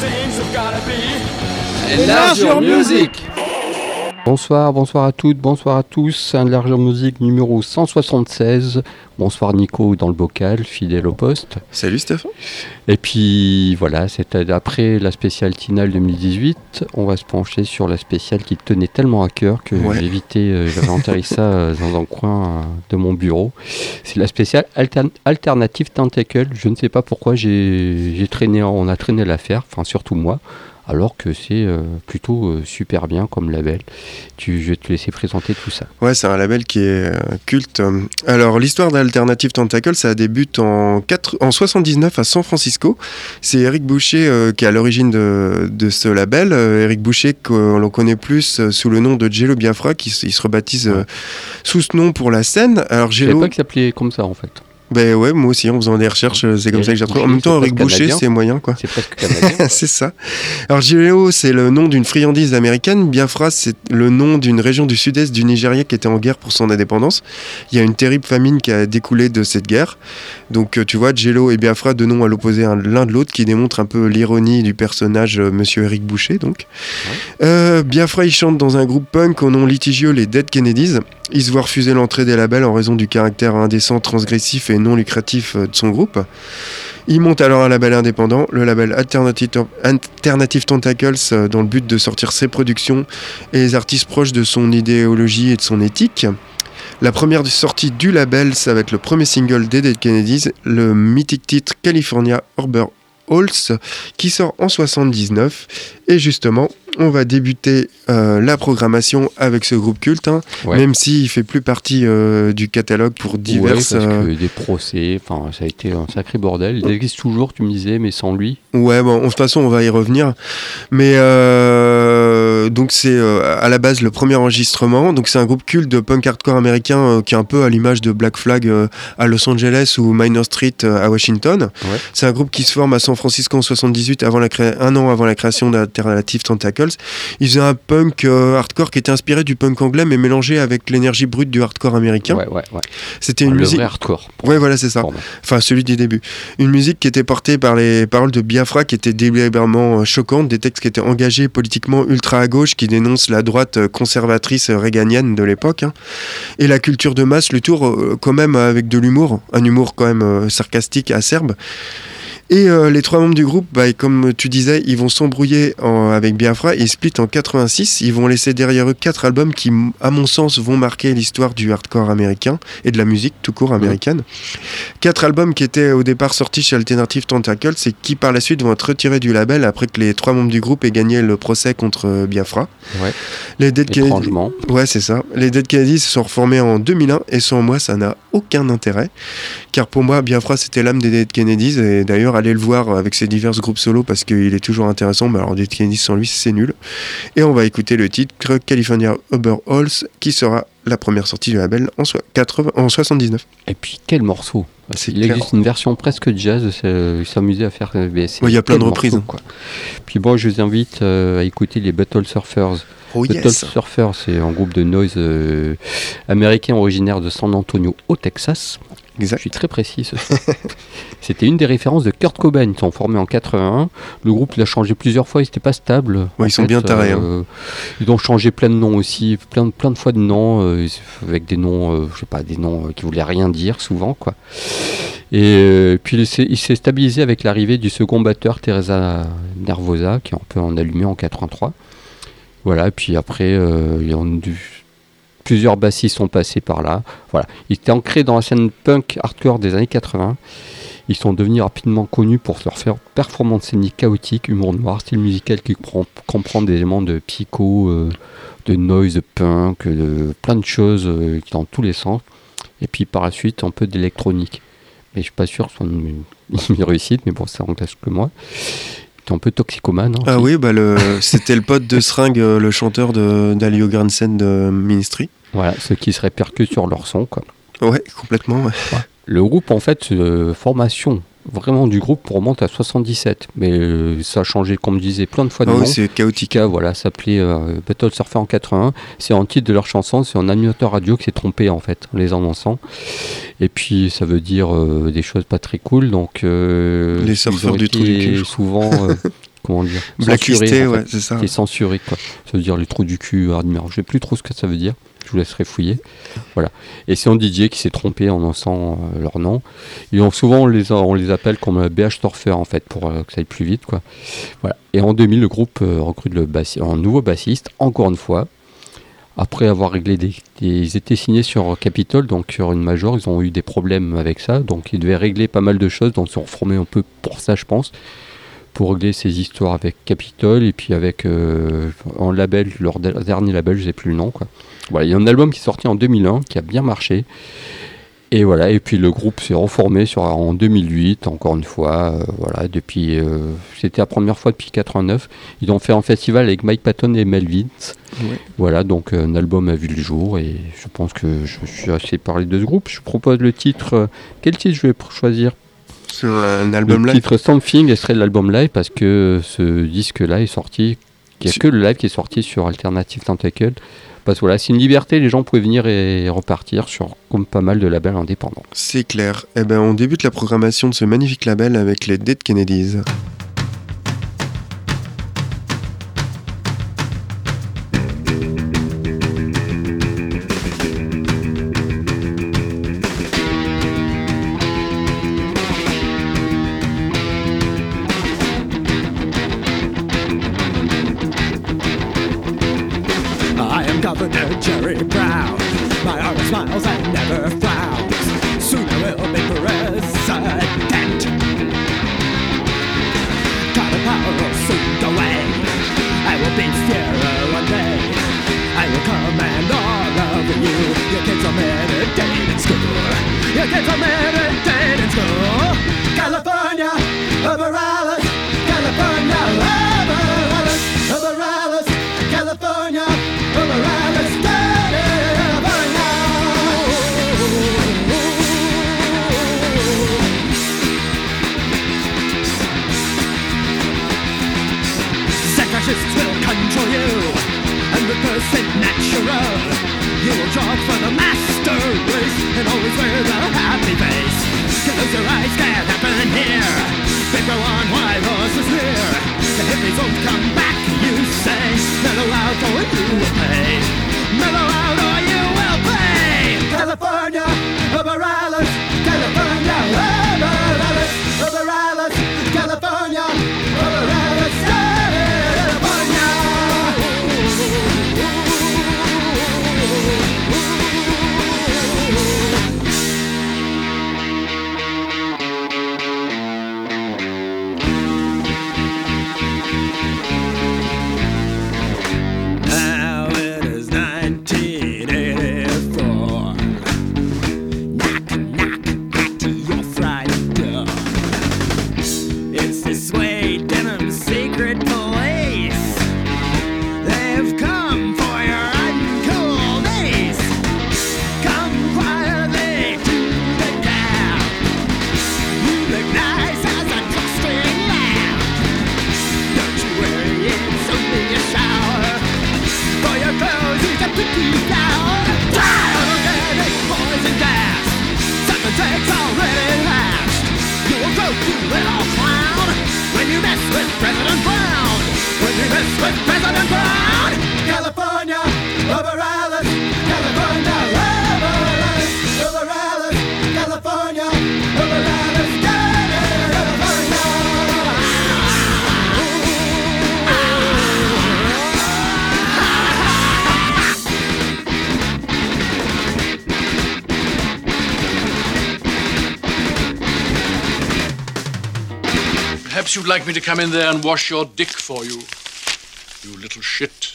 things have gotta be. Enlarge your music Bonsoir, bonsoir à toutes, bonsoir à tous. Un large musique numéro 176. Bonsoir Nico dans le bocal, fidèle au poste. Salut Stéphane. Et puis voilà, c'était après la spéciale Tinal 2018. On va se pencher sur la spéciale qui tenait tellement à cœur que Ouais. j'ai évité, euh, j'avais enterré ça euh, dans un coin euh, de mon bureau. C'est la spéciale Altern- Alternative Tentacle. Je ne sais pas pourquoi j'ai j'ai traîné, on a traîné l'affaire, enfin surtout moi. Alors que c'est euh, plutôt euh, super bien comme label. Tu, je vais te laisser présenter tout ça. Ouais, c'est un label qui est euh, culte. Alors, l'histoire d'Alternative Tentacle, ça débute en, 4 en 79 à San Francisco. C'est Eric Boucher qui est à l'origine de, de ce label. Eric Boucher, qu'on l'on connaît plus sous le nom de Jello Biafra, qui il se rebaptise sous ce nom pour la scène. Alors, Je Jello, pas qu'il s'appelait comme ça en fait. Ben ouais, moi aussi, en faisant des recherches, euh, c'est comme Eric ça que j'ai retrouvé. En même temps, Eric Boucher, c'est moyen, quoi. C'est presque canadien. c'est ça. Alors Giléo, c'est le nom d'une friandise américaine. Biafra, c'est le nom d'une région du sud-est du Nigeria qui était en guerre pour son indépendance. Il y a une terrible famine qui a découlé de cette guerre. Donc euh, tu vois, Jello et Biafra, deux noms à l'opposé un- l'un de l'autre, qui démontrent un peu l'ironie du personnage euh, Monsieur Eric Boucher. Donc, Euh, Biafra, il chante dans un groupe punk au nom litigieux, les Dead Kennedys. Il se voit refuser l'entrée des labels en raison du caractère indécent, transgressif et non lucratif euh, de son groupe. Il monte alors un label indépendant, le label Alternative, Tentacles, euh, dans le but de sortir ses productions et les artistes proches de son idéologie et de son éthique. La première sortie du label, ça va être le premier single des Dead Kennedys, le mythique titre California Harbor Halls, qui sort en 79. Et justement, on va débuter euh, la programmation avec ce groupe culte, hein, Ouais. même s'il fait plus partie euh, du catalogue pour diverses. Ouais, parce euh, que des procès, ça a été un sacré bordel. Il existe toujours, tu me disais, mais sans lui. Ouais, bon, de toute façon, on va y revenir. Mais donc, c'est à la base le premier enregistrement. Donc, c'est un groupe culte de punk hardcore américain qui est un peu à l'image de Black Flag à Los Angeles ou Minor Street à Washington. Ouais. C'est un groupe qui se forme à San Francisco en 78, avant la cré- un an avant la création d'Alternative Ils faisaient un punk euh, hardcore qui était inspiré du punk anglais, mais mélangé avec l'énergie brute du hardcore américain. Ouais, ouais, ouais. C'était une le musique. vrai hardcore. Ouais, voilà, c'est ça. Pardon. Enfin, celui du début. Une musique qui était portée par les paroles de Biafra, qui étaient délibérément euh, choquantes, des textes qui étaient engagés politiquement ultra à gauche, qui dénoncent la droite euh, conservatrice réganienne de l'époque. hein. Et la culture de masse, le tour quand même avec de l'humour, un humour quand même sarcastique, acerbe. Et euh, les trois membres du groupe, bah, comme tu disais, ils vont s'embrouiller avec Biafra et ils split en 86. Ils vont laisser derrière eux quatre albums qui, à mon sens, vont marquer l'histoire du hardcore américain et de la musique tout court américaine. Quatre albums qui étaient au départ sortis chez Alternative Tentacles et qui par la suite vont être retirés du label après que les trois membres du groupe aient gagné le procès contre euh, Biafra. Ouais. Les Dead Kennedys, Étrangement. Ouais, c'est ça. Les Dead Kennedys se sont reformés en 2001 et sans moi, ça n'a aucun intérêt. Car pour moi, Biafra, c'était l'âme des Dead Kennedys. Et d'ailleurs, allez le voir avec ses divers groupes solo parce qu'il est toujours intéressant. Mais alors, Dead Kennedys sans lui, c'est nul. Et on va écouter le titre California Uber Halls qui sera la première sortie du label en, soi- 80 en 79. Et puis, quel morceau Il clair. existe une version presque jazz, de ils s'amusaient à faire. euh, Ouais, il y a plein de reprises, morceau, quoi. Puis bon, je vous invite euh, à écouter les Battle Surfers. Oh Battle yes Surfers, c'est un groupe de noise euh, américain originaire de San Antonio au Texas. Je Exact. suis très précis. C'était une des références de Kurt Cobain. Ils sont formés en 81. Le groupe il a changé plusieurs fois, ils n'étaient pas stables. Ouais, ils sont bien tarés, hein. euh, Ils ont changé plein de noms aussi, plein de fois de noms, euh, avec des noms, euh, je sais pas, des noms euh, qui voulaient rien dire souvent. quoi. Et euh, puis il s'est- il s'est stabilisé avec l'arrivée du second batteur, Teresa Nervosa, qui est un peu en allumé en 83. Voilà, et puis après, il plusieurs bassistes sont passés par là. Voilà, ils étaient ancrés dans la scène punk hardcore des années 80. Ils sont devenus rapidement connus pour leur faire performance scénique chaotique, humour noir, style musical qui comprend, des éléments de psycho, de noise, de punk, de plein de choses euh, dans tous les sens. Et puis par la suite, un peu d'électronique. Mais je suis pas sûr que ce une réussite, mais bon, ça engage que moi. T'es un peu toxicomane. hein, Ah aussi. oui, bah le, c'était le pote de Sring, euh, le chanteur de d'Alio Gransen de Ministry. Voilà, ceux qui se répercutent sur leur son, quoi. Ouais, complètement. ouais. Le groupe, en fait, euh, formation vraiment du groupe remonte à 77. Mais euh, ça a changé, comme je disais, plein de fois de Ah oui, nom. c'est chaotique. Tika, voilà, s'appelait euh, Battle Surfer en 81. C'est en titre de leur chanson, c'est un animateur radio qui s'est trompé en fait, en les annonçant. Et puis ça veut dire euh, des choses pas très cool, donc Les surfeurs du trou du cul, souvent, comment dire, Blacklisté, en fait. ouais, c'est ça. Qui est censuré quoi. Ça veut dire les trous du cul, admire. Je sais plus trop ce que ça veut dire. Je vous laisserai fouiller. Voilà. Et c'est un DJ qui s'est trompé en annonçant euh, leur nom. Et on, souvent on les, on les appelle comme BH Surfer en fait pour euh, que ça aille plus vite quoi. Voilà. Et en 2000 le groupe euh, recrute le un nouveau bassiste encore une fois. Après avoir réglé des, ils étaient signés sur Capitol donc sur une major, ils ont eu des problèmes avec ça donc ils devaient régler pas mal de choses donc ils sont reformés un peu pour ça je pense pour régler ces histoires avec Capitol et puis avec euh, en label, leur de- dernier label, je sais plus le nom. Quoi. Voilà, il y a un album qui est sorti en 2001 qui a bien marché. Et voilà, et puis le groupe s'est reformé sur, en 2008, encore une fois. euh, voilà, depuis, euh, c'était la première fois depuis 89. Ils ont fait un festival avec Mike Patton et Melvins. Voilà, donc un album a vu le jour et je pense que je suis assez parlé de ce groupe. Je propose le titre. euh, quel titre je vais choisir? Sur un album le live. titre Something serait de l'album live parce que ce disque-là est sorti. Il n'y a que le live qui est sorti sur Alternative Tentacle. Parce que voilà, c'est une liberté, les gens pouvaient venir et repartir sur comme pas mal de labels indépendants. C'est clair. Eh ben, on débute la programmation de ce magnifique label avec les Dead Kennedys. do. Mellow Perhaps you'd like me to come in there and wash your dick for you. You little shit.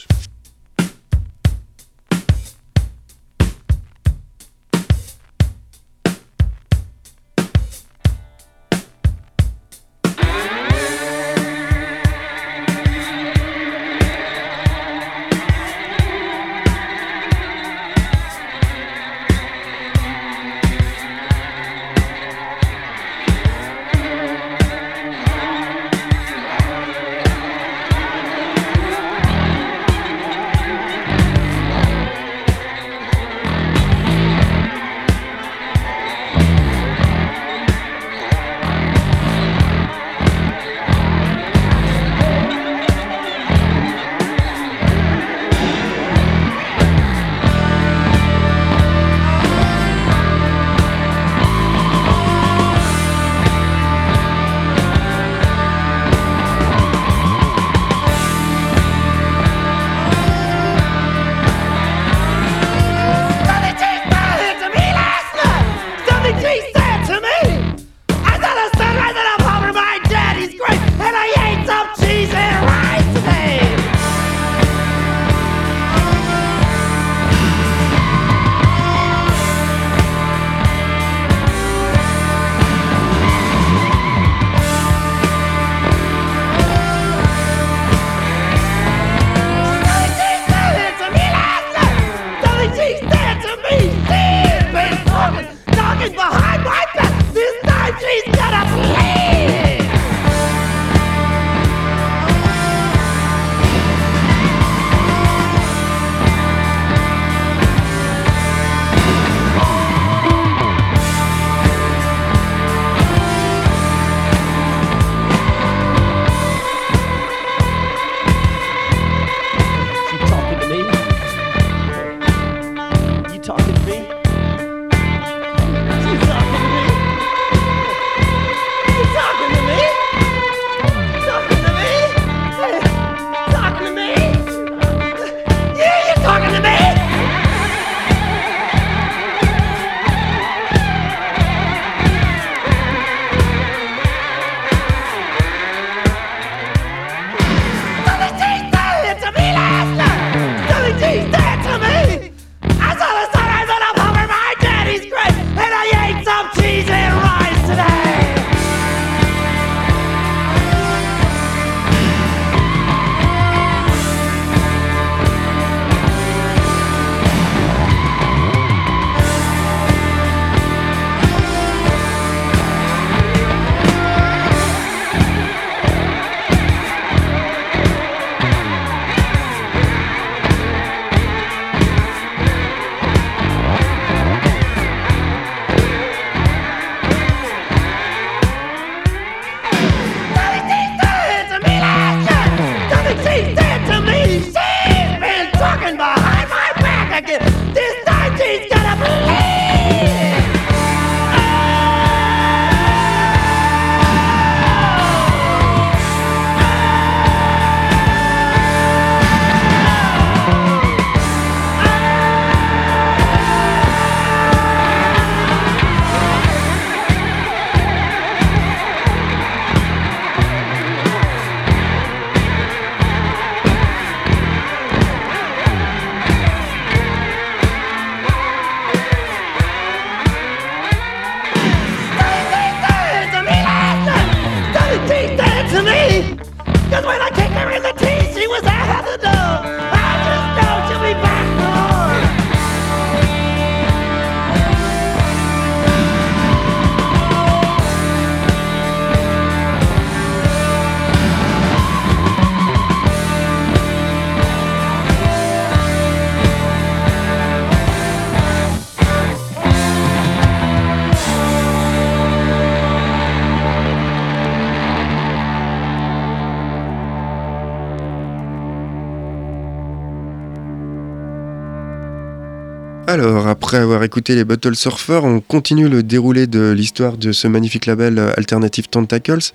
Alors, après avoir écouté les Bottle Surfers, on continue le déroulé de l'histoire de ce magnifique label euh, Alternative Tentacles.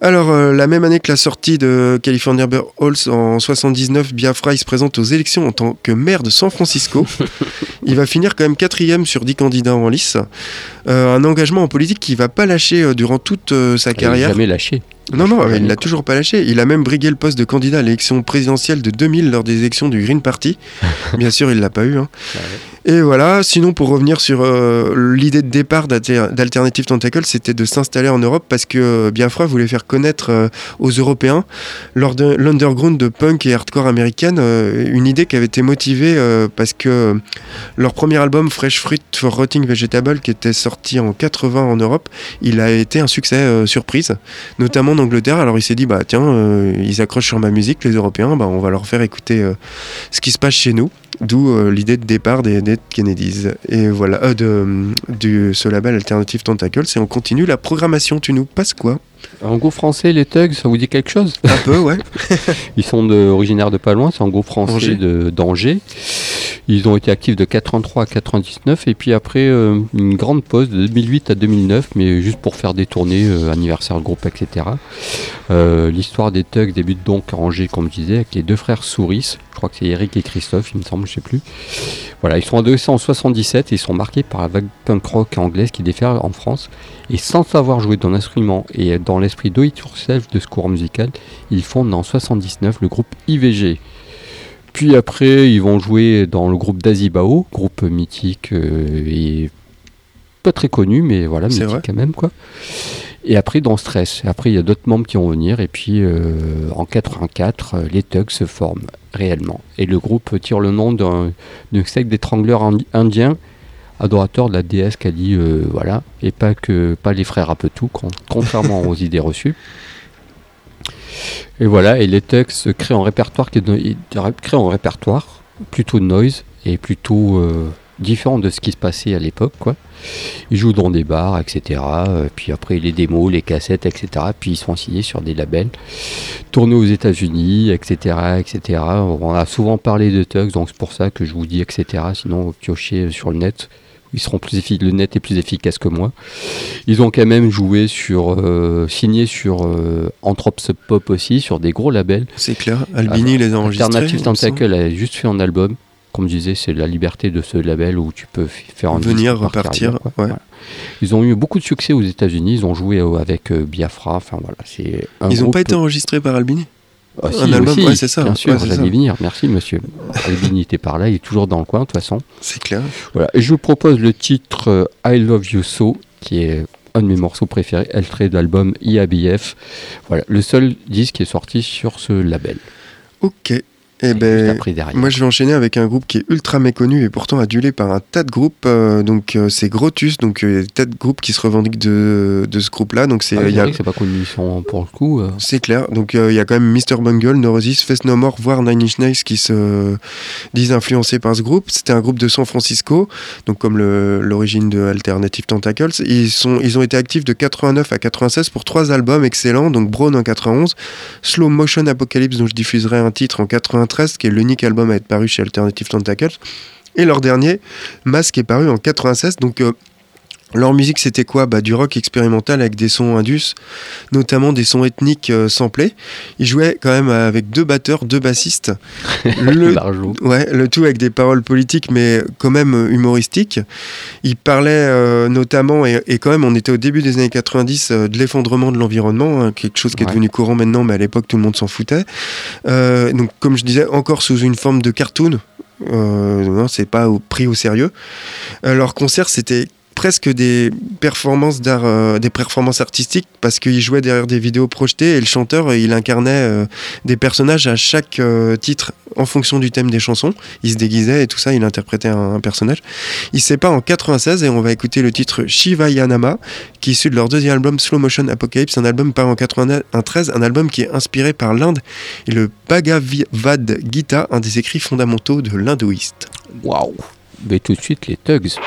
Alors, euh, la même année que la sortie de California Bear Halls en 79, Biafra il se présente aux élections en tant que maire de San Francisco. il va finir quand même quatrième sur 10 candidats en lice. Euh, un engagement en politique qui va pas lâcher euh, durant toute euh, sa Il carrière. jamais lâché. Non, non, il l'a toujours pas lâché. Il a même brigué le poste de candidat à l'élection présidentielle de 2000 lors des élections du Green Party. Bien sûr, il l'a pas eu. hein. Et voilà, sinon pour revenir sur euh, l'idée de départ d'Alter- d'Alternative Tentacle, c'était de s'installer en Europe parce que euh, Biafra voulait faire connaître euh, aux Européens, l'underground de punk et hardcore américaine, une idée qui avait été motivée parce que leur premier album Fresh Fruit for Rotting Vegetable, qui était sorti en 80 en Europe, il a été un succès surprise, notamment en Angleterre. Alors il s'est dit, bah tiens, ils accrochent sur ma musique, les Européens, bah, on va leur faire écouter ce qui se passe chez nous. D'où l'idée de départ des Kennedys. Et voilà, euh, de, du, ce label Alternative Tentacles. Et on continue la programmation. Tu nous passes quoi? En groupe français, les Tugs, ça vous dit quelque chose? Un peu, ouais. Ils sont de, originaires de pas loin, c'est un groupe français d'Angers. Ils ont été actifs de 83 à 99 et puis après euh, une grande pause de 2008 à 2009, mais juste pour faire des tournées, euh, anniversaire de groupe, etc. Euh, L'histoire des Tugs débute donc à Angers, comme je disais, avec les deux frères Souris. Je crois que c'est Eric et Christophe, il me semble, je sais plus. Voilà, ils sont adolescents en 77 et ils sont marqués par la vague punk rock anglaise qui déferle en France. Et sans savoir jouer d'un instrument et dans l'esprit do it yourself de ce courant musical, ils fondent en 79 le groupe IVG. Puis après, ils vont jouer dans le groupe d'Azibao, groupe mythique euh, et pas très connu, mais voilà, mythique vrai. quand même quoi. Et après, dans Stress. Après, il y a d'autres membres qui vont venir. Et puis, euh, en 84, euh, les Tugs se forment réellement. Et le groupe tire le nom d'un secte d'étrangleurs indi- indiens, adorateurs de la déesse Kali, euh, voilà. Et pas que pas les frères Apetou, con- contrairement aux idées reçues. Et voilà, et les se créent un répertoire qui est créent un répertoire plutôt noise et plutôt euh, différent de ce qui se passait à l'époque, quoi. Ils jouent dans des bars, etc. Euh, Puis après, les démos, les cassettes, etc. Puis ils sont signés sur des labels, tournés aux États-Unis, etc., etc. On a souvent parlé de Tugs, donc c'est pour ça que je vous dis, etc. Sinon, vous piochez sur le net. Ils seront plus efficaces, le net est plus efficace que moi. Ils ont quand même joué sur, euh, signé sur euh, Anthrope Sub Pop aussi, sur des gros labels. C'est clair. Albini les a enregistrés. Alternative. Tentacle a juste fait un album. Comme je disais, c'est la liberté de ce label où tu peux faire un Venir, repartir, ouais. Voilà. Ils ont eu beaucoup de succès aux États-Unis. Ils ont joué euh, avec euh, Biafra. Enfin voilà, c'est Ils n'ont pas été enregistrés par Albini? Ah, si, un album, aussi, ouais, c'est ça, Bien ouais, sûr, c'est j'allais venir. Merci, monsieur. Albini était par là. Il est toujours dans le coin, de toute façon. C'est clair. Voilà. Et je vous propose le titre euh, I Love You So, qui est un de mes morceaux préférés, extrait de l'album IABF. Voilà, le seul disque qui est sorti sur ce label. Ok. Et Et juste ben, après moi je vais enchaîner avec un groupe qui est ultra méconnu et pourtant adulé par un tas de groupes. euh, donc euh, c'est Grotus, donc euh, il y a des tas de groupes qui se revendiquent de, de ce groupe-là. Donc c'est Ah, c'est y a- vrai que c'est pas connu, ils sont pour le coup. euh, C'est clair. Donc il y a quand même Mr. Bungle, Neurosis, Face No More, voire Nine Inch Nails qui se disent influencés par ce groupe. C'était un groupe de San Francisco, donc comme le- l'origine de Alternative Tentacles. Ils, sont, ils ont été actifs de 89 à 96 pour trois albums excellents. Donc Brown en 91, Slow Motion Apocalypse dont je diffuserai un titre en 93, qui est l'unique album à être paru chez Alternative Tentacles. Et leur dernier, Mask, est paru en 96. Donc euh, leur musique, c'était quoi? Bah, Du rock expérimental avec des sons indus, notamment des sons ethniques euh, samplés. Ils jouaient quand même avec deux batteurs, deux bassistes. le, ouais, le tout avec des paroles politiques, mais quand même euh, humoristiques. Ils parlaient euh, notamment, et, et quand même, on était au début des années 90, euh, de l'effondrement de l'environnement, hein, quelque chose qui est devenu courant maintenant, mais à l'époque, tout le monde s'en foutait. Donc, comme je disais, encore sous une forme de cartoon. Non, c'est pas au- pris au sérieux. Leur concert, c'était presque des performances d'art, euh, des performances artistiques parce qu'il jouait derrière des vidéos projetées et le chanteur, euh, il incarnait euh, des personnages à chaque titre en fonction du thème des chansons. Il se déguisait et tout ça, il interprétait un, personnage. Il se sépare en 96 et on va écouter le titre Shiva Yanama qui est issu de leur deuxième album Slow Motion Apocalypse, un album paru en 93, un album qui est inspiré par l'Inde et le Bhagavad Gita, un des écrits fondamentaux de l'hindouiste. Waouh Mais tout de suite, les Tugs.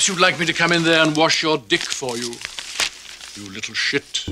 Perhaps you'd like me to come in there and wash your dick for you. You little shit.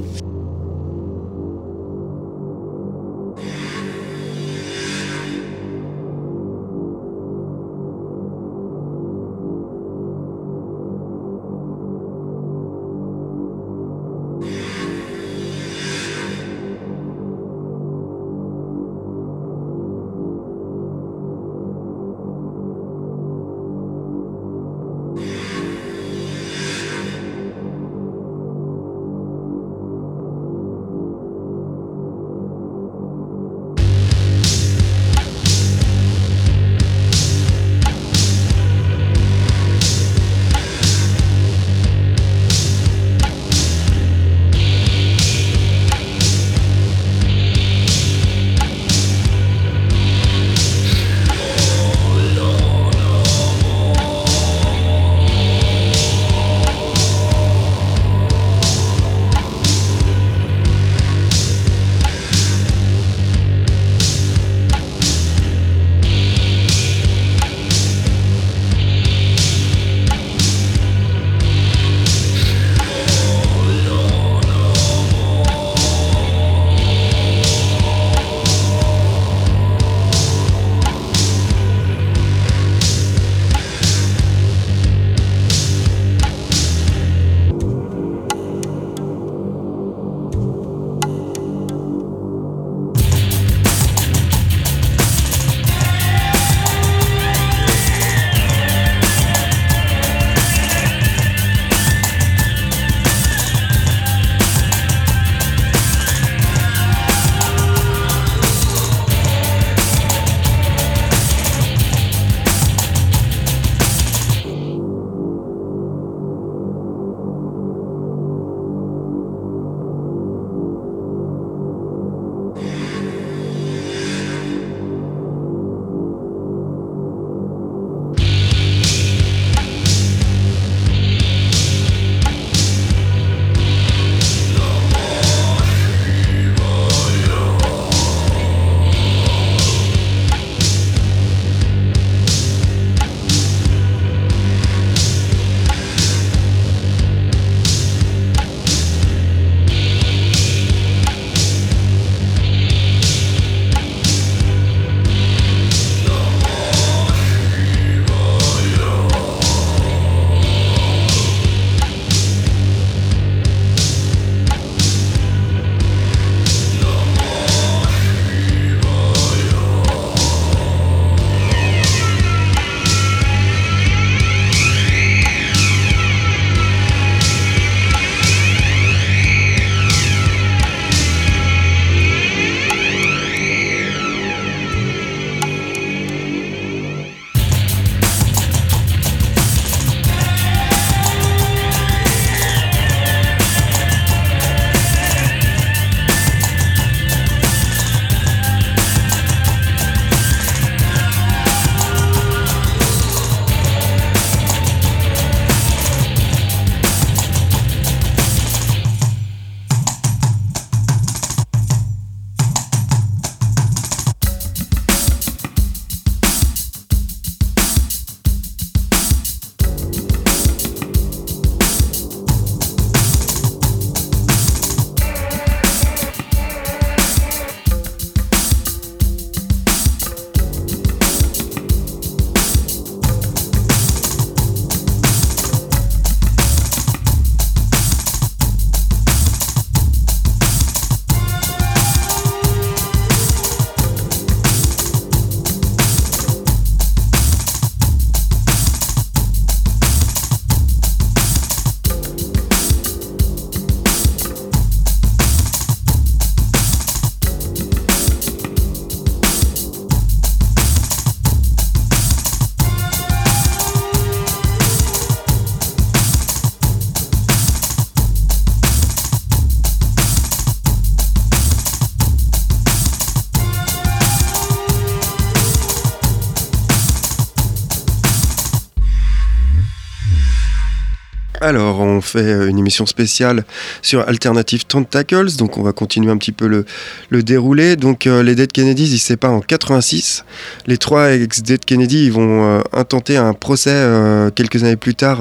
Alors, on fait euh, une émission spéciale sur Alternative Tentacles, donc on va continuer un petit peu le, le déroulé. Donc, euh, les Dead Kennedys, ils se séparent en 86. Les trois ex-Dead Kennedy, ils vont euh, intenter un procès euh, quelques années plus tard.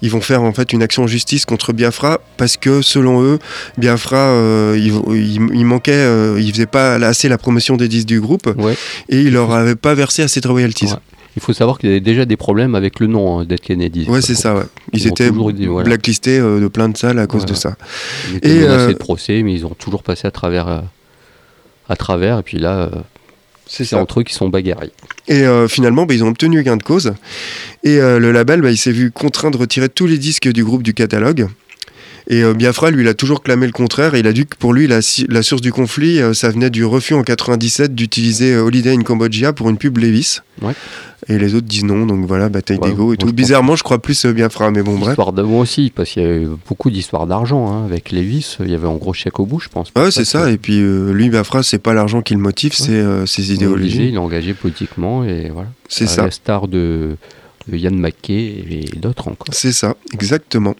ils vont faire en fait une action en justice contre Biafra parce que, selon eux, Biafra, il, il- il manquait, il faisait pas assez la promotion des disques du groupe Ouais. et il leur avait pas versé assez de royalties. Ouais. Il faut savoir qu'il y avait déjà des problèmes avec le nom hein, Dead Kennedy. Ouais, c'est ça, ouais. Ils, étaient toujours dit, voilà. blacklistés euh, de plein de salles à cause de ça. Ils étaient Et, menacés euh, de procès, mais ils ont toujours passé à travers. euh, à travers, et puis là, C'est c'est entre eux qui sont bagarrés. Et euh, finalement, bah, ils ont obtenu gain de cause. Et euh, le label, bah, il s'est vu contraint de retirer tous les disques du groupe du catalogue. Et euh, Biafra, lui, il a toujours clamé le contraire. Et il a dit que pour lui, la, source du conflit, euh, ça venait du refus en 97 d'utiliser euh, Holiday in Cambodia pour une pub Levis. Ouais. Et les autres disent non, donc voilà, bataille Ouais, d'ego et tout. Bizarrement, je crois plus Biafra, mais bon, bref. Histoire de moi aussi, parce qu'il y a eu beaucoup d'histoires d'argent hein, avec Levis. Il y avait un gros chèque au bout, je pense. Ouais, c'est ça. que Et puis, euh, lui, Biafra, c'est pas l'argent qui le motive, c'est euh, ses idéologies. il est engagé politiquement, et voilà. C'est ça. La star de Yann McKay et d'autres encore. C'est ça, exactement.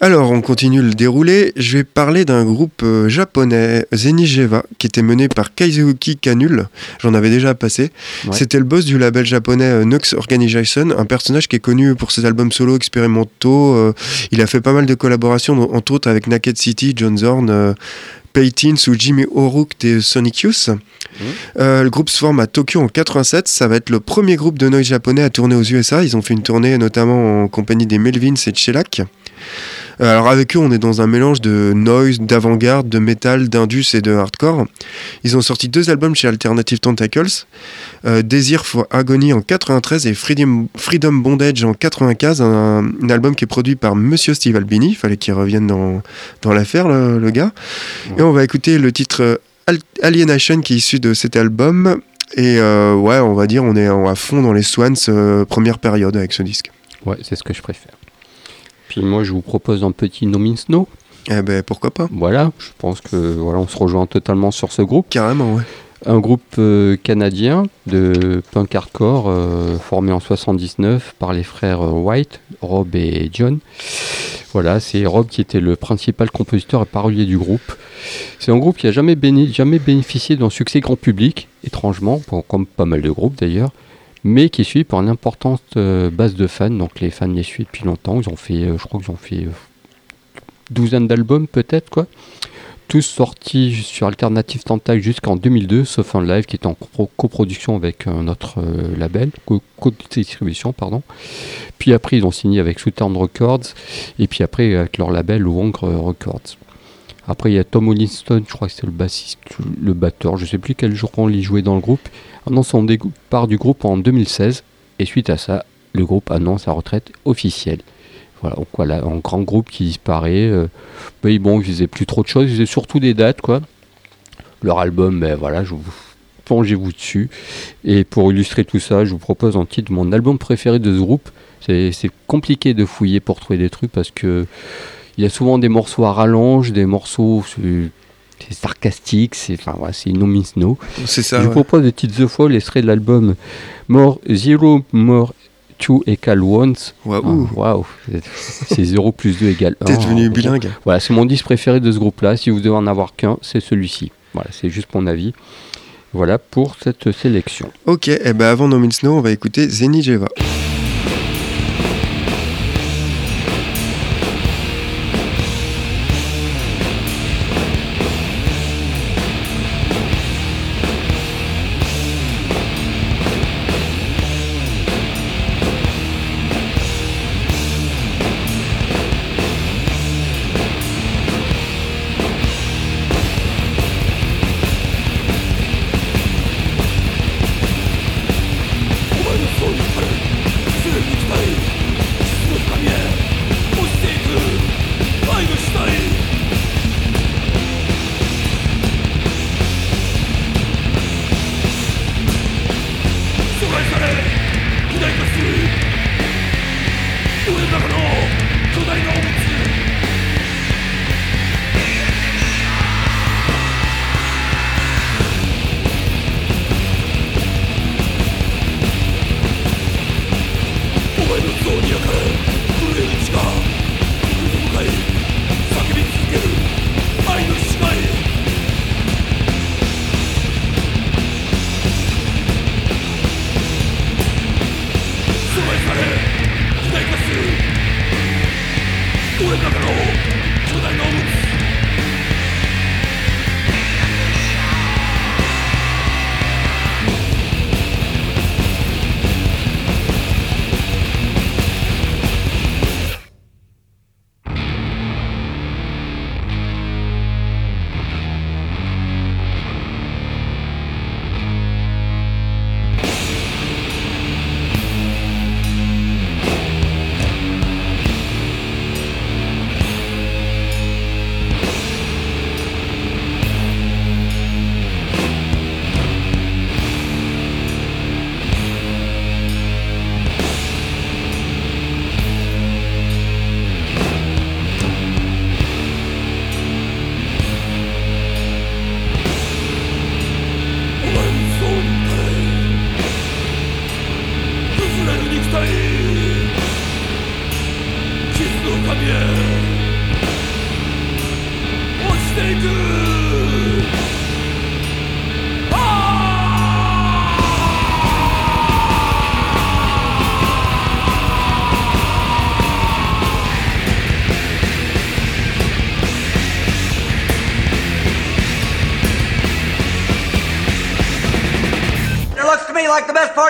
Alors, on continue le déroulé. Je vais parler d'un groupe euh, japonais, Zenigeva, qui était mené par Kaizeuki Kanul. J'en avais déjà passé. Ouais. C'était le boss du label japonais euh, Nux Organization, un personnage qui est connu pour ses albums solo expérimentaux. Euh, il a fait pas mal de collaborations, entre autres avec Naked City, John Zorn, Paytins ou Jimmy O'Rourke des Sonic Youth. Euh, le groupe se forme à Tokyo en 87. Ça va être le premier groupe de noise japonais à tourner aux USA. Ils ont fait une tournée notamment en compagnie des Melvins et de Shellac. Euh, Alors avec eux, on est dans un mélange de noise, d'avant-garde, de métal, d'indus et de hardcore. Ils ont sorti deux albums chez Alternative Tentacles, euh, Desire for Agony en 93 et Freedom, Bondage en 95, un, album qui est produit par Monsieur Steve Albini. Il fallait qu'il revienne dans, dans l'affaire, le, gars. Et on va écouter le titre euh, Al- Alienation qui est issu de cet album. Et ouais, on va dire, on est à fond dans les Swans, première période avec ce disque. Ouais, c'est ce que je préfère. Puis moi, je vous propose un petit No Means No. Eh ben pourquoi pas Voilà, je pense que voilà, on se rejoint totalement sur ce groupe. Carrément, ouais. Un groupe euh, canadien de punk hardcore euh, formé en 79 par les frères euh, White, Rob et John. Voilà, c'est Rob qui était le principal compositeur et parolier du groupe. C'est un groupe qui a jamais, béni- jamais bénéficié d'un succès grand public, étrangement, comme pas mal de groupes d'ailleurs, mais qui est suivi par une importante euh, base de fans. Donc les fans les suivent depuis longtemps. Ils ont fait, euh, je crois qu'ils ont fait euh, douzaine d'albums peut-être quoi tous sortis sur Alternative Tentacle jusqu'en 2002, sauf un live qui est en copro- coproduction avec euh, label, co- co-distribution, pardon. Puis après, ils ont signé avec Southern Records, et puis après avec leur label Wong Records. Après, il y a Tom Holliston, je crois que c'est le bassiste, le batteur, je sais plus quel jour on y jouait dans le groupe, annonce son départ du groupe en 2016, et suite à ça, le groupe annonce sa retraite officielle. Voilà, donc voilà, un grand groupe qui disparaît. euh, mais bon, ils faisaient plus trop de choses, ils faisaient surtout des dates, quoi. Leur album, ben voilà, je vous plongez-vous dessus. Et pour illustrer tout ça, je vous propose en titre mon album préféré de ce groupe. C'est compliqué de fouiller pour trouver des trucs parce que il y a souvent des morceaux à rallonge, des morceaux c'est c'est sarcastique, c'est enfin voilà, c'est no means no. C'est je ça. vous ouais. propose des titres The Fall, extrait de l'album More Zero More 2 égale Once. Waouh. Ah, Waouh, c'est 0 plus 2 égale 1. T'es devenu bilingue. Voilà, c'est mon disque préféré de ce groupe-là. Si vous devez en avoir qu'un, c'est celui-ci. Voilà, c'est juste mon avis. Voilà pour cette sélection. Ok, et ben avant No Means No, on va écouter Zenigeva. When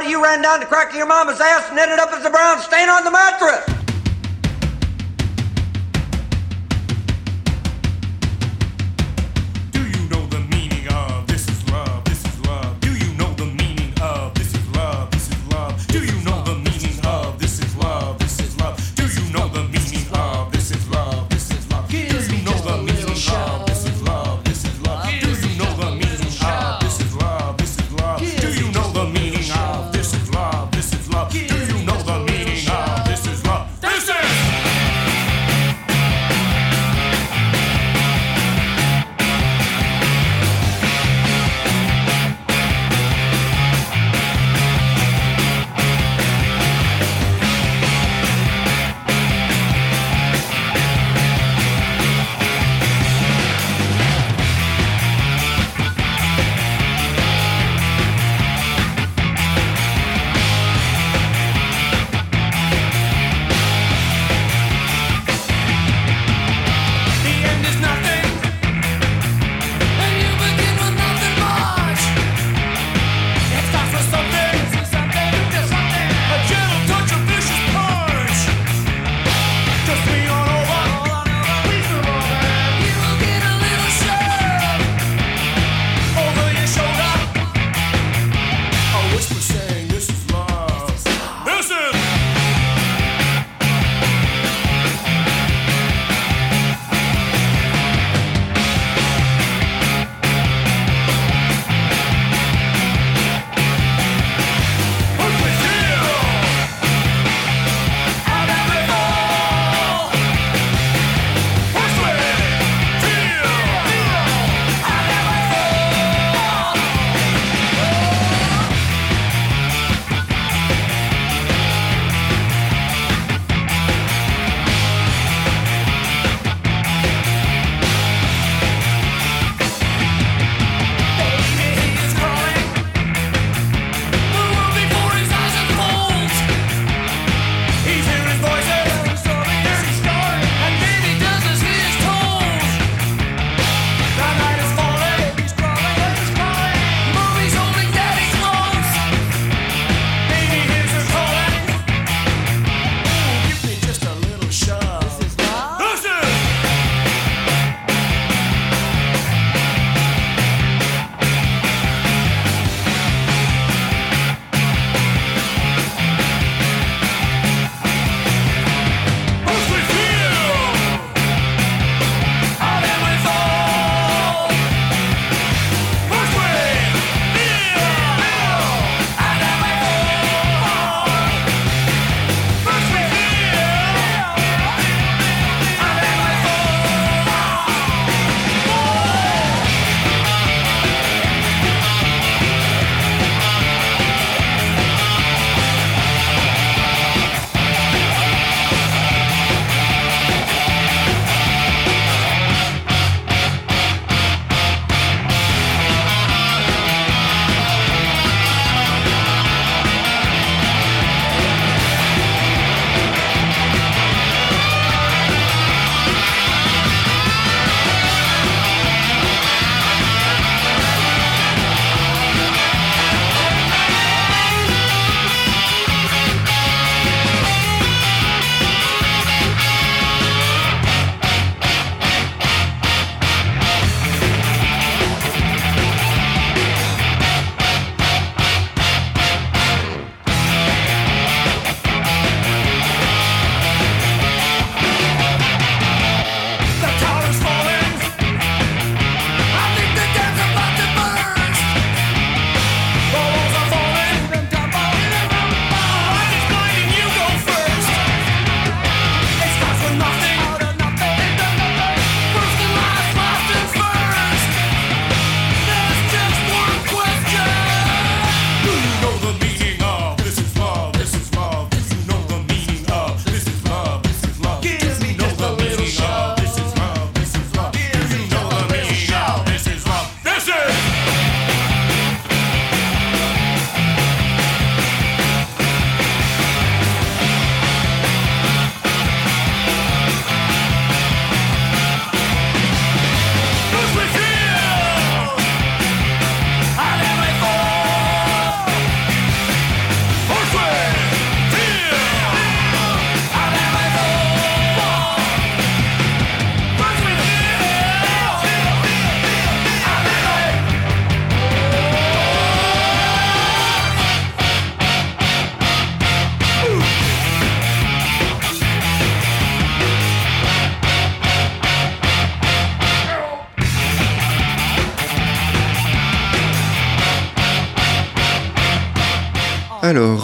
you ran down the crack of your mama's ass and ended up as a brown stain on the mattress.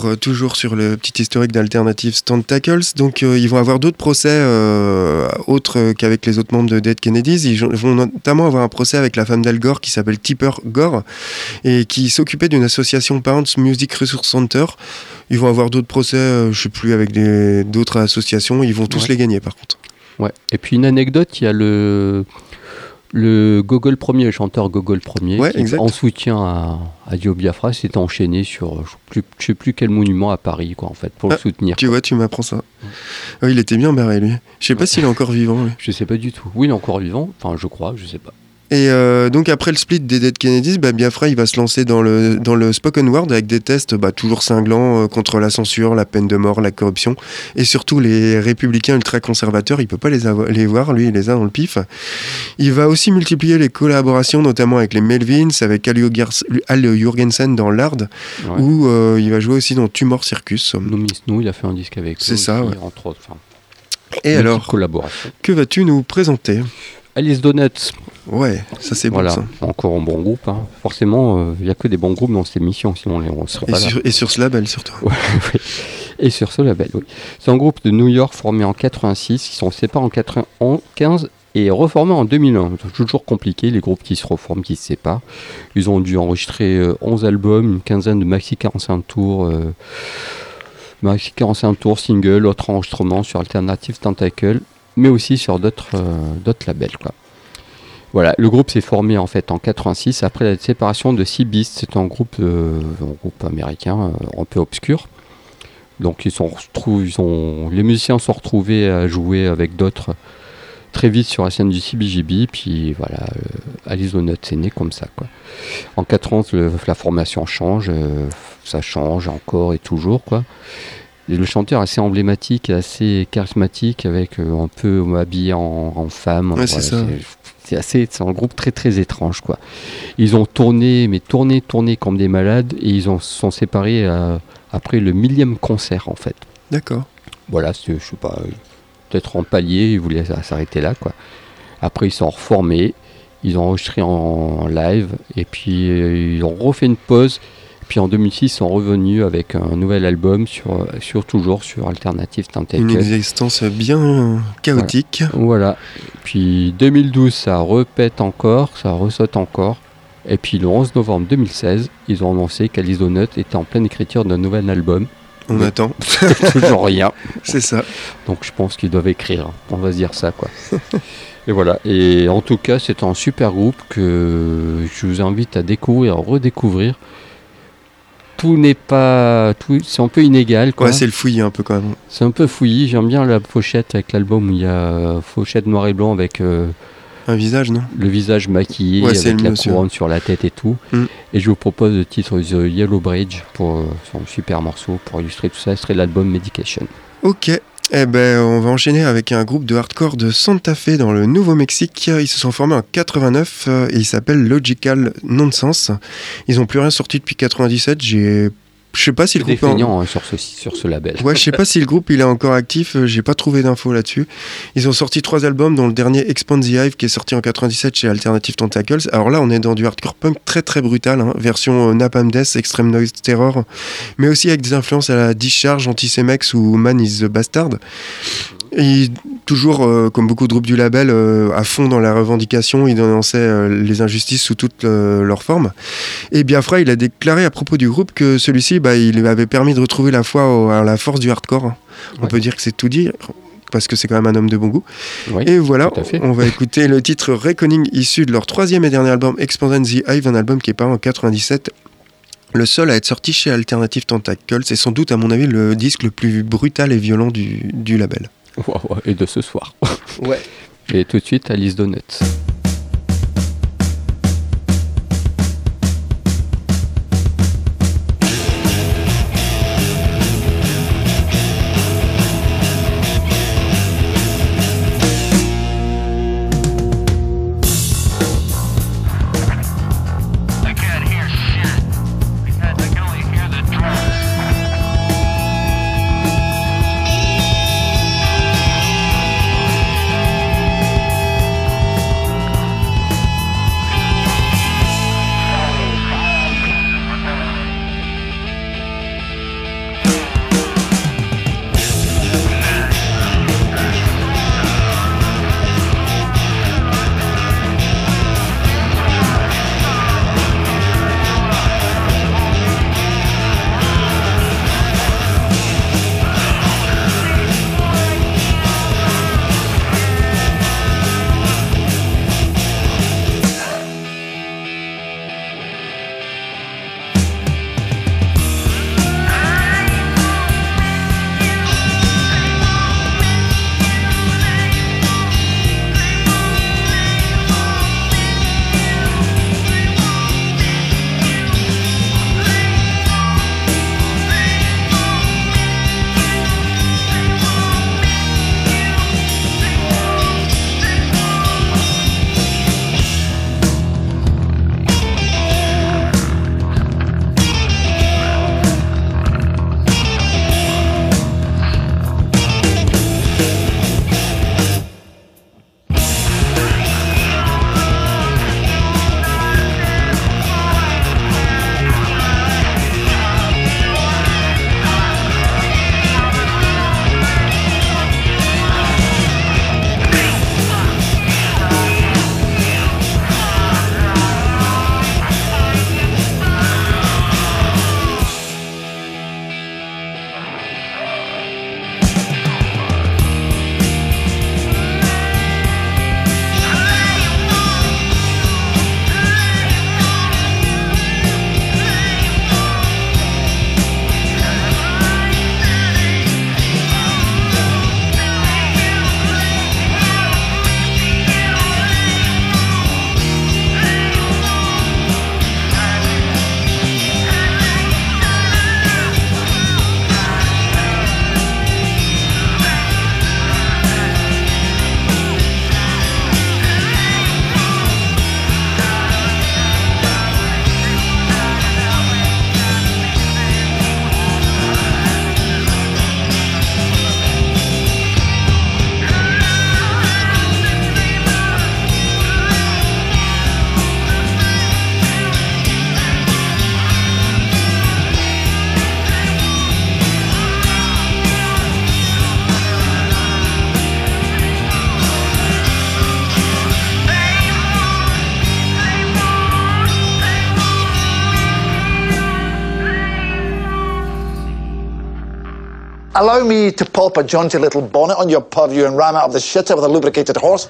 Alors, euh, toujours sur le petit historique d'Alternative Tentacles, donc euh, ils vont avoir d'autres procès euh, autres qu'avec les autres membres de Dead Kennedys. Ils vont notamment avoir un procès avec la femme d'Al Gore qui s'appelle Tipper Gore et qui s'occupait d'une association Parents Music Resource Center. Ils vont avoir d'autres procès, je sais plus, avec d'autres associations. Ils vont tous Ouais. les gagner par contre. Ouais. Et puis une anecdote, il y a le le Gogol premier, le chanteur Gogol premier, Ouais, qui, exact. en soutien à, à Dio Biafra, s'était enchaîné sur je sais plus, je sais plus quel monument à Paris, quoi, en fait, pour Ah, le soutenir. Tu vois, tu m'apprends ça. Oh, il était bien barré lui. Je sais pas s'il est encore vivant. lui. Je sais pas du tout. Oui, il est encore vivant. Enfin, je crois, je sais pas. Et euh, donc après le split des Dead Kennedys, bah, Biafra il va se lancer dans le, dans le spoken word avec des tests bah, toujours cinglants euh, contre la censure, la peine de mort, la corruption et surtout les républicains ultra-conservateurs, il peut pas les, les voir, lui il les a dans le pif. Il va aussi multiplier les collaborations notamment avec les Melvins, avec Al, Jurgens- Al Jurgensen dans Lard Ouais. où euh, il va jouer aussi dans Tumor Circus. No Miss No, il a fait un disque avec C'est ça, ouais. entre autres. Enfin, Et alors, que vas-tu nous présenter? Alice Donuts, Ouais, ça c'est voilà, bon ça. encore un bon groupe. hein. Forcément, il n'y a que des bons groupes dans cette émission, sinon on ne serait Et pas là. sur, et sur ce label surtout. Ouais, oui. Et sur ce label, oui. C'est un groupe de New York formé en 86, ils sont séparés en 95 et reformés en 2001. C'est toujours compliqué, les groupes qui se reforment, qui se séparent. Ils ont dû enregistrer euh, 11 albums, une quinzaine de maxi 45 tours, euh, maxi 45 tours, singles, autres enregistrements sur Alternative Tentacle, mais aussi sur d'autres euh, d'autres labels. Quoi. Voilà, le groupe s'est formé en fait en 86 après la séparation de Sea Beast. C'est un groupe, euh, un groupe américain euh, un peu obscur. Donc ils sont ils ont, les musiciens sont retrouvés à jouer avec d'autres très vite sur la scène du CBGB. Puis voilà, euh, Alice Donuts est né comme ça. Quoi. En 90, le- la formation change, euh, ça change encore et toujours. Quoi. Et le chanteur est assez emblématique, assez charismatique, avec un peu habillé en, en femme. Ouais, c'est ça. C'est assez, c'est un groupe très très étrange quoi. Ils ont tourné, mais tourné, tourné comme des malades, et ils ont, se sont séparés après le millième concert en fait. D'accord. Voilà, je sais pas, peut-être en palier, ils voulaient s'arrêter là quoi. Après ils sont reformés, ils ont enregistré en, en live, et puis euh, ils ont refait une pause. Puis en 2006, ils sont revenus avec un nouvel album sur, sur toujours sur Alternative Une Tentacle. existence bien chaotique. Voilà. Puis 2012, ça repète encore, ça ressaute encore. Et puis le 11 novembre 2016, ils ont annoncé qu'Alice Donut était en pleine écriture d'un nouvel album. On attend. Toujours rien. C'est ça. Donc je pense qu'ils doivent écrire. On va se dire ça, quoi. Et voilà. Et en tout cas, c'est un super groupe que je vous invite à découvrir, à redécouvrir. Tout n'est pas. Tout, c'est un peu inégal, quoi. Ouais, c'est le fouillis un peu quand même. C'est un peu fouillis. J'aime bien la pochette avec l'album où il y a euh, pochette noir et blanc avec. euh, Un visage, non? le visage maquillé Ouais, avec la monsieur. couronne sur la tête et tout. Mm. Et je vous propose le titre The Yellow Bridge pour euh, son super morceau pour illustrer tout ça. Ce serait l'album Medication. Ok. Eh ben, on va enchaîner avec un groupe de hardcore de Santa Fe dans le Nouveau-Mexique. Ils se sont formés en 89 euh, et ils s'appellent Logical Nonsense. Ils ont plus rien sorti depuis 97. J'ai, je sais pas si le Des groupe. est en- feignants hein, sur, ce, sur ce label. Ouais, je sais pas si le groupe il est encore actif, euh, j'ai pas trouvé d'infos là-dessus. Ils ont sorti trois albums, dont le dernier Expand the Hive qui est sorti en 97 chez Alternative Tentacles. Alors là, on est dans du hardcore punk très très brutal, hein, version euh, Napalm Death, Extreme Noise Terror, mais aussi avec des influences à la Discharge, Antisemex ou Man is the Bastard. Et toujours, euh, comme beaucoup de groupes du label, euh, à fond dans la revendication, ils dénonçaient euh, les injustices sous toutes euh, leurs formes. Et Biafra, il a déclaré à propos du groupe que celui-ci, bah, il lui avait permis de retrouver la foi au- à la force du hardcore. On peut dire que c'est tout dire, parce que c'est quand même un homme de bon goût. Oui, et voilà, on va écouter le titre Reckoning, issu de leur troisième et dernier album, Expanded the Hive, un album qui est paru en 97. Le seul à être sorti chez Alternative Tentacle, c'est sans doute, à mon avis, le disque le plus brutal et violent du, du label. Et de ce soir. Ouais. Et tout de suite, Alice Donuts. Allow me to pop a jaunty little bonnet on your purview and ram it up the shitter with a lubricated horse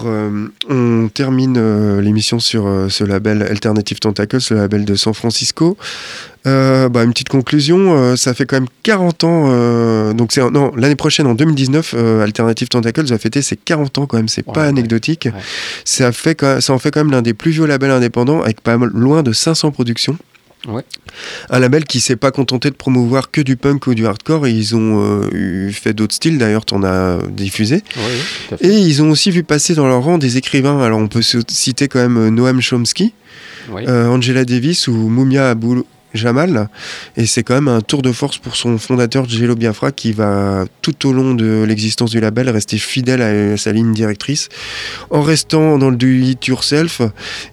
Alors, euh, on termine euh, l'émission sur euh, ce label Alternative Tentacles, le label de San Francisco. Bah, une petite conclusion, ça fait quand même 40 ans, donc c'est non l'année prochaine en 2019, euh, Alternative Tentacles va fêter ses 40 ans quand même, c'est Ouais, pas ouais. anecdotique. Ouais. Ça fait ça en fait quand même l'un des plus vieux labels indépendants avec pas loin de 500 productions. Ouais. Un label qui s'est pas contenté de promouvoir que du punk ou du hardcore, et ils ont euh, eu fait d'autres styles d'ailleurs, t'en as diffusé. Ouais, ouais. Et ils ont aussi vu passer dans leur rang des écrivains. Alors on peut citer quand même euh, Noam Chomsky, euh, Angela Davis ou Mumia Abou Jamal. Et c'est quand même un tour de force pour son fondateur Jello Biafra qui va tout au long de l'existence du label rester fidèle à sa ligne directrice en restant dans le do it yourself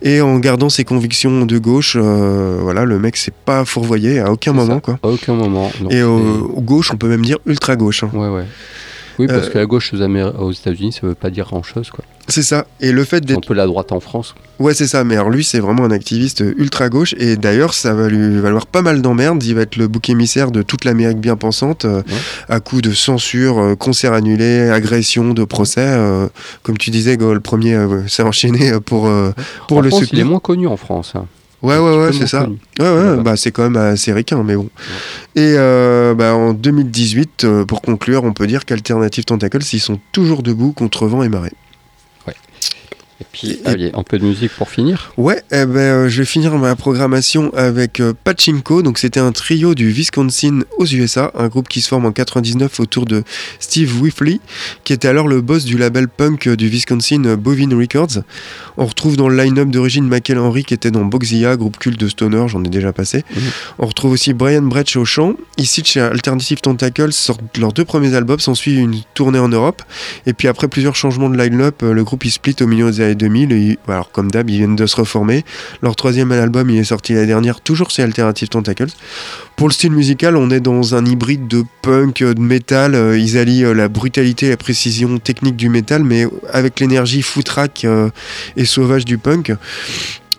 et en gardant ses convictions de gauche. Euh, voilà, le mec s'est pas fourvoyé à aucun moment ça. quoi. À aucun moment. Et au gauche, on peut même dire ultra gauche. hein. Ouais, ouais. Oui, parce Euh, que la gauche aux, États-Unis, ça veut pas dire grand-chose, quoi. C'est ça. Et le fait d'être un peu la droite en France. Ouais, c'est ça. Mais alors lui, c'est vraiment un activiste ultra gauche. Et d'ailleurs, ça va lui valoir pas mal d'emmerdes. Il va être le bouc émissaire de toute l'Amérique bien pensante, euh, à coup de censure, euh, concerts annulés, agression, de procès. euh, comme tu disais, Go, le premier s'est enchaîné pour, pour en le France, il est moins connu en France. hein. Ouais, ouais, ouais, c'est ça. connu. Ouais, ouais, bah, c'est quand même assez ricain, mais bon. Et euh, bah, en 2018, euh, pour conclure, on peut dire qu'Alternative Tentacles, ils sont toujours debout contre vent et marée. Et puis, allez, un peu de musique pour finir. Ouais, eh ben, euh, je vais finir ma programmation avec euh, Pachinko. Donc, c'était un trio du Wisconsin aux USA, un groupe qui se forme en 99 autour de Steve Whiffley, qui était alors le boss du label punk du Wisconsin euh, Bovine Records. On retrouve dans le line-up d'origine Michael Henry, qui était dans Boxia, groupe culte de Stoner, j'en ai déjà passé. On retrouve aussi Brian Bretsch au chant. Ici, chez Alternative Tentacles, sortent leurs deux premiers albums, s'ensuit une tournée en Europe. Et puis après plusieurs changements de line-up, euh, le groupe il split au milieu des années 2000. Et, ils- alors comme d'hab, ils viennent de se reformer. Leur troisième album, il est sorti l'année dernière, toujours chez Alternative Tentacles. Pour le style musical, on est dans un hybride de punk, de métal. Euh, Ils allient euh, la brutalité et la précision technique du métal, mais avec l'énergie footrack euh, et sauvage du punk.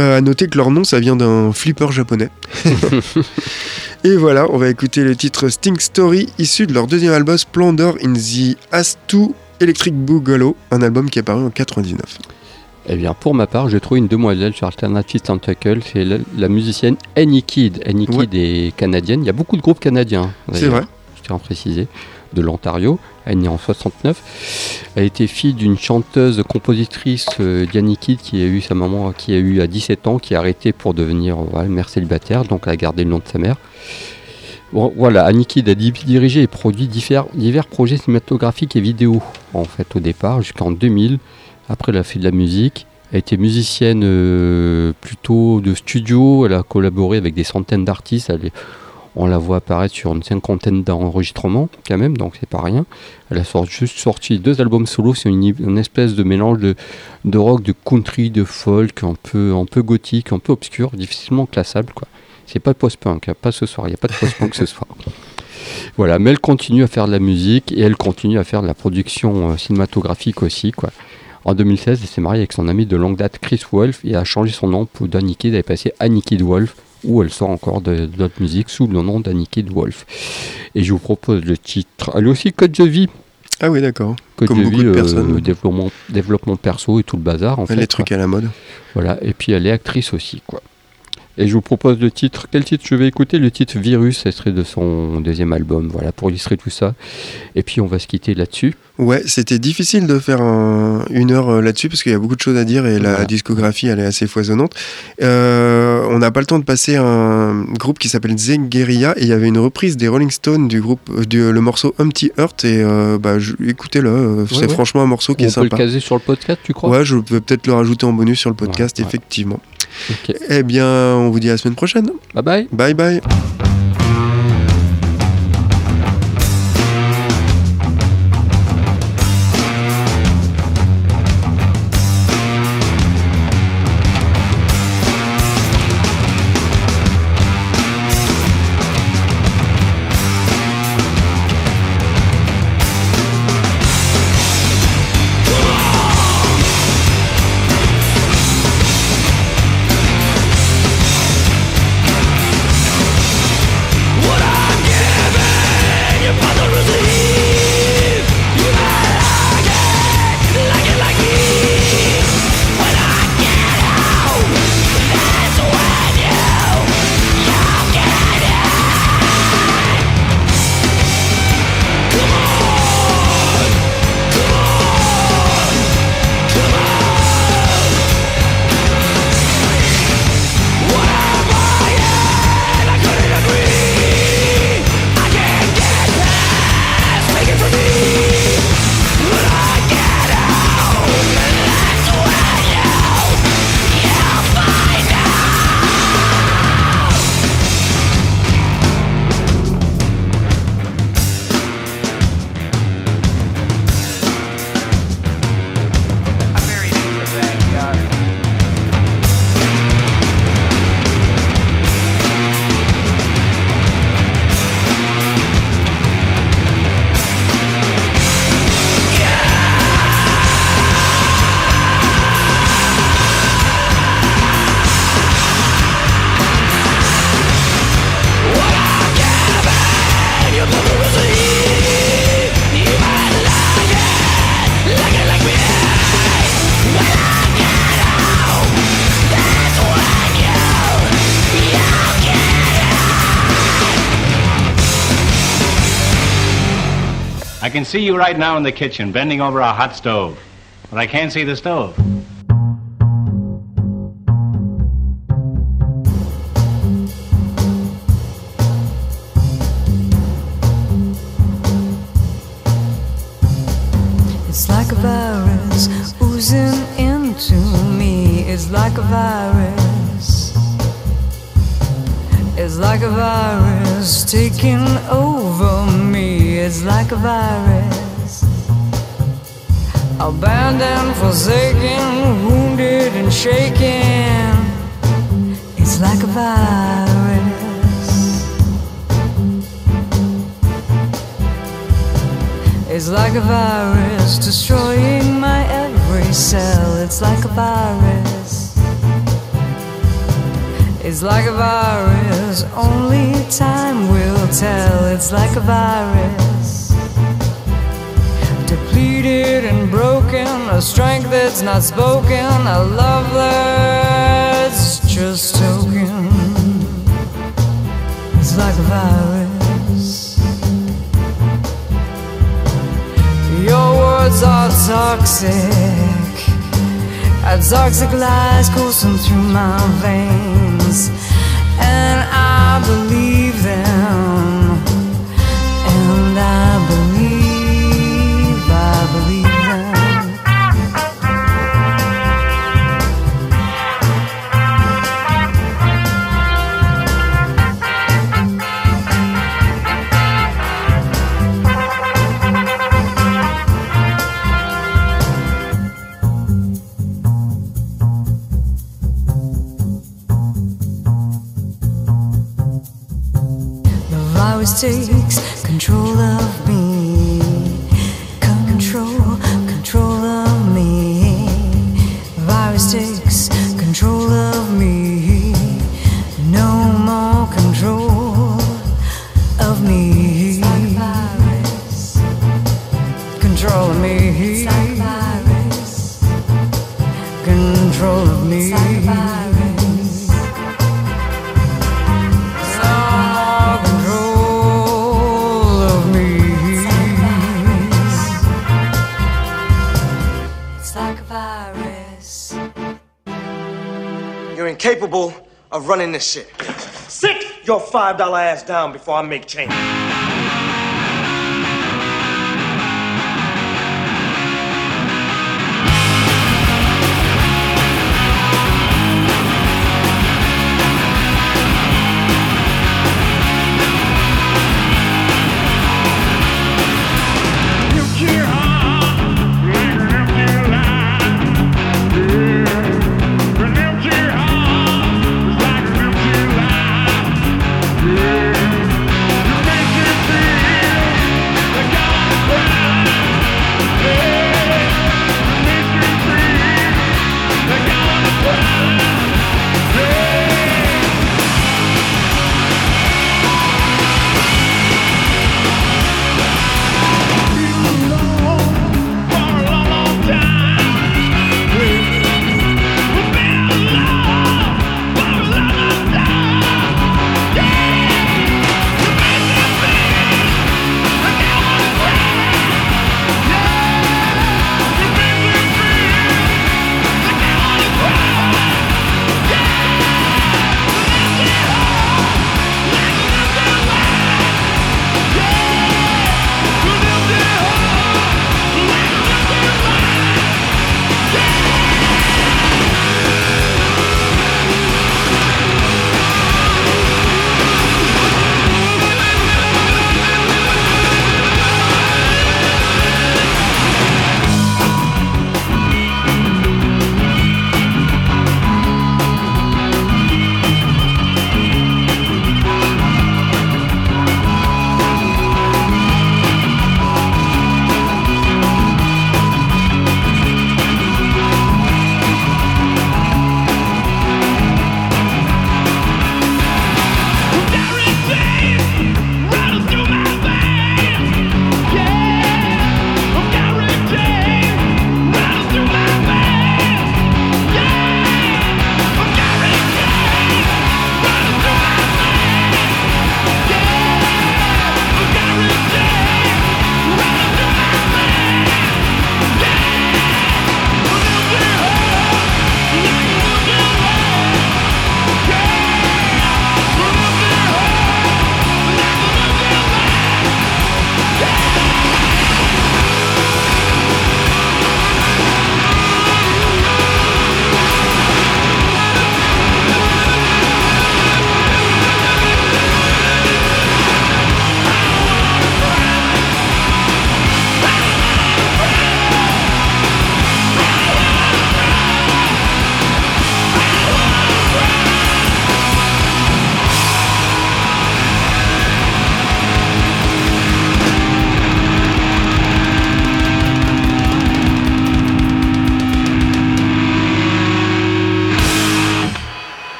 Euh, à noter que leur nom, ça vient d'un flipper japonais. Et voilà, on va écouter le titre Stink Story, issu de leur deuxième album Splendor in the Astu Electric Boogaloo, un album qui est paru en 99. Eh bien, pour ma part, j'ai trouvé une demoiselle sur Alternative Tentacle. C'est la, la musicienne Annie Kidd. Annie Ouais. Kidd est canadienne. Il y a beaucoup de groupes canadiens. C'est vrai. Je tiens à préciser. De l'Ontario. Elle est née en 69. Elle était fille d'une chanteuse compositrice euh, Diane Kidd qui a eu sa maman qui a eu à 17 ans, qui a arrêté pour devenir voilà, mère célibataire. Donc elle a gardé le nom de sa mère. Bon, voilà, Annie Kidd a di- dirigé et produit divers, divers projets cinématographiques et vidéo en fait au départ jusqu'en 2000. Après, elle a fait de la musique. Elle était musicienne euh, plutôt de studio. Elle a collaboré avec des centaines d'artistes. On la voit apparaître sur une cinquantaine d'enregistrements, quand même, donc c'est pas rien. Elle a sort- juste sorti deux albums solo. C'est une, espèce de mélange de, de rock, de country, de folk, un peu, un peu gothique, un peu obscur, difficilement classable. quoi. C'est pas post-punk, hein, pas ce soir. Il n'y a pas de post-punk ce soir. Voilà, mais elle continue à faire de la musique et elle continue à faire de la production euh, cinématographique aussi. En 2016, elle s'est mariée avec son ami de longue date Chris Wolf et a changé son nom pour Kidd. Elle est passée Annie Wolf, où elle sort encore de, de notre musique sous le nom d'Annie Kidd Wolf. Et je vous propose le titre. Elle est aussi Code de vie. Ah oui, d'accord. Code Comme de beaucoup vie, de euh, développement, développement perso et tout le bazar. En fait, les quoi. trucs à la mode. Voilà, et puis elle est actrice aussi, quoi. Et je vous propose le titre. Quel titre je vais écouter? Le titre Virus, extrait de son deuxième album, voilà, pour illustrer tout ça. Et puis on va se quitter là-dessus. Ouais, c'était difficile de faire un- une heure euh, là-dessus parce qu'il y a beaucoup de choses à dire et la discographie elle est assez foisonnante. Euh, on n'a pas le temps de passer un groupe qui s'appelle Zengeria et il y avait une reprise des Rolling Stones du groupe euh, du le morceau Humpty Earth et euh, bah, écoutez-le, c'est ouais. franchement un morceau qui on est peut le sympa. caser sur le podcast, tu crois? Ouais, je peux peut-être le rajouter en bonus sur le podcast, ouais. effectivement. Eh bien, on vous dit à la semaine prochaine. Bye bye. Bye bye. I can see you right now in the kitchen, bending over a hot stove. But I can't see the stove. It's like a virus oozing into me. It's like a virus. It's like a virus taking over It's like a virus. Abandoned, forsaken, wounded, and shaken. It's like a virus. It's like a virus destroying my every cell. It's like a virus. It's like a virus, only time will tell. It's like a virus. Depleted and broken a strength that's not spoken, a love that's just token. It's like a virus. Your words are toxic. Toxic lies coursing through my veins, and I believe takes control of me. This shit. Sit your $5 ass down before I make change.